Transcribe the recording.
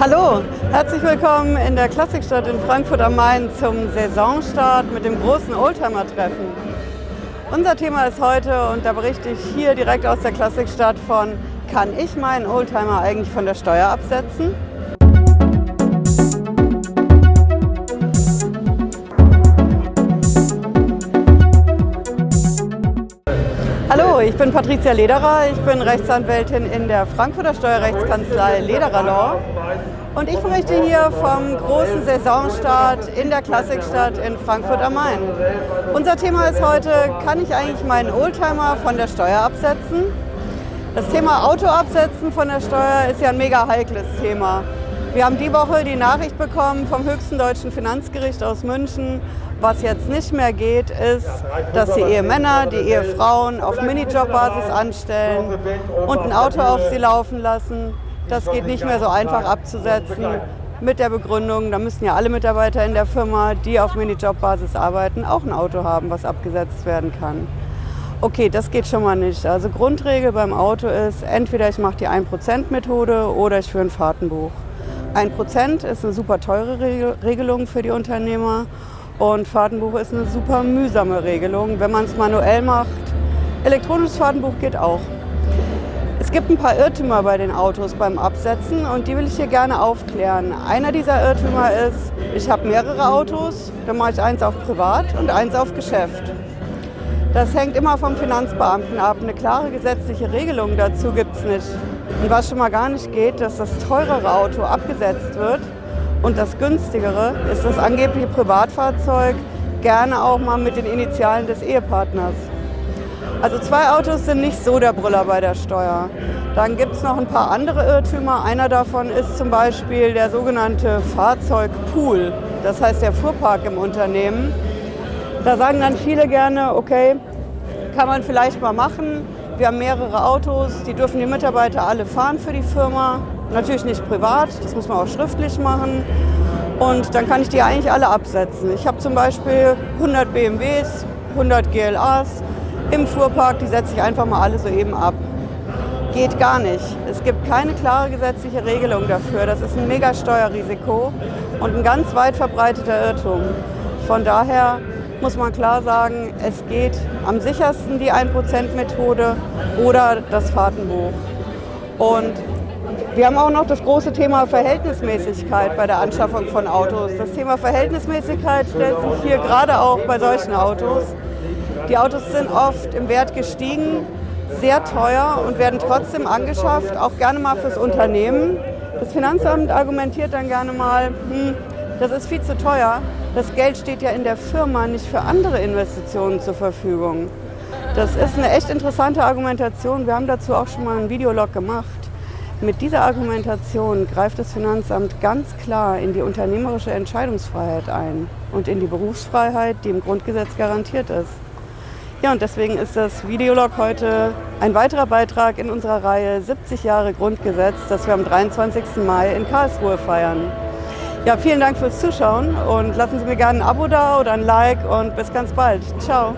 Hallo, herzlich willkommen in der Klassikstadt in Frankfurt am Main zum Saisonstart mit dem großen Oldtimer-Treffen. Unser Thema ist heute, und da berichte ich hier direkt aus der Klassikstadt von, kann ich meinen Oldtimer eigentlich von der Steuer absetzen? Hallo, ich bin Patricia Lederer. Ich bin Rechtsanwältin in der Frankfurter Steuerrechtskanzlei Lederer Law. Und ich berichte hier vom großen Saisonstart in der Klassikstadt in Frankfurt am Main. Unser Thema ist heute, kann ich eigentlich meinen Oldtimer von der Steuer absetzen? Das Thema Auto absetzen von der Steuer ist ja ein mega heikles Thema. Wir haben die Woche die Nachricht bekommen vom höchsten deutschen Finanzgericht aus München, was jetzt nicht mehr geht, ist, dass die Ehemänner die Ehefrauen auf Minijobbasis anstellen und ein Auto auf sie laufen lassen. Das geht nicht mehr so einfach abzusetzen mit der Begründung, da müssen ja alle Mitarbeiter in der Firma, die auf Minijobbasis arbeiten, auch ein Auto haben, was abgesetzt werden kann. Okay, das geht schon mal nicht. Also Grundregel beim Auto ist, entweder ich mache die 1%-Methode oder ich führe ein Fahrtenbuch. 1% ist eine super teure Regelung für die Unternehmer und Fahrtenbuch ist eine super mühsame Regelung, wenn man es manuell macht. Elektronisches Fahrtenbuch geht auch. Es gibt ein paar Irrtümer bei den Autos beim Absetzen und die will ich hier gerne aufklären. Einer dieser Irrtümer ist, ich habe mehrere Autos, dann mache ich eins auf Privat und eins auf Geschäft. Das hängt immer vom Finanzbeamten ab. Eine klare gesetzliche Regelung dazu gibt es nicht. Und was schon mal gar nicht geht, dass das teurere Auto abgesetzt wird und das günstigere ist das angebliche Privatfahrzeug gerne auch mal mit den Initialen des Ehepartners. Also zwei Autos sind nicht so der Brüller bei der Steuer. Dann gibt es noch ein paar andere Irrtümer. Einer davon ist zum Beispiel der sogenannte Fahrzeugpool. Das heißt der Fuhrpark im Unternehmen. Da sagen dann viele gerne, okay, kann man vielleicht mal machen. Wir haben mehrere Autos, die dürfen die Mitarbeiter alle fahren für die Firma. Natürlich nicht privat, das muss man auch schriftlich machen. Und dann kann ich die eigentlich alle absetzen. Ich habe zum Beispiel 100 BMWs, 100 GLAs im Fuhrpark, die setze ich einfach mal alle so eben ab. Geht gar nicht. Es gibt keine klare gesetzliche Regelung dafür. Das ist ein Megasteuerrisiko und ein ganz weit verbreiteter Irrtum. Von daher muss man klar sagen, es geht am sichersten die 1%-Methode oder das Fahrtenbuch. Und wir haben auch noch das große Thema Verhältnismäßigkeit bei der Anschaffung von Autos. Das Thema Verhältnismäßigkeit stellt sich hier gerade auch bei solchen Autos. Die Autos sind oft im Wert gestiegen, sehr teuer und werden trotzdem angeschafft, auch gerne mal fürs Unternehmen. Das Finanzamt argumentiert dann gerne mal, hm, das ist viel zu teuer. Das Geld steht ja in der Firma nicht für andere Investitionen zur Verfügung. Das ist eine echt interessante Argumentation. Wir haben dazu auch schon mal einen Videolog gemacht. Mit dieser Argumentation greift das Finanzamt ganz klar in die unternehmerische Entscheidungsfreiheit ein und in die Berufsfreiheit, die im Grundgesetz garantiert ist. Ja, und deswegen ist das Videolog heute ein weiterer Beitrag in unserer Reihe 70 Jahre Grundgesetz, das wir am 23. Mai in Karlsruhe feiern. Ja, vielen Dank fürs Zuschauen und lassen Sie mir gerne ein Abo da oder ein Like und bis ganz bald. Ciao.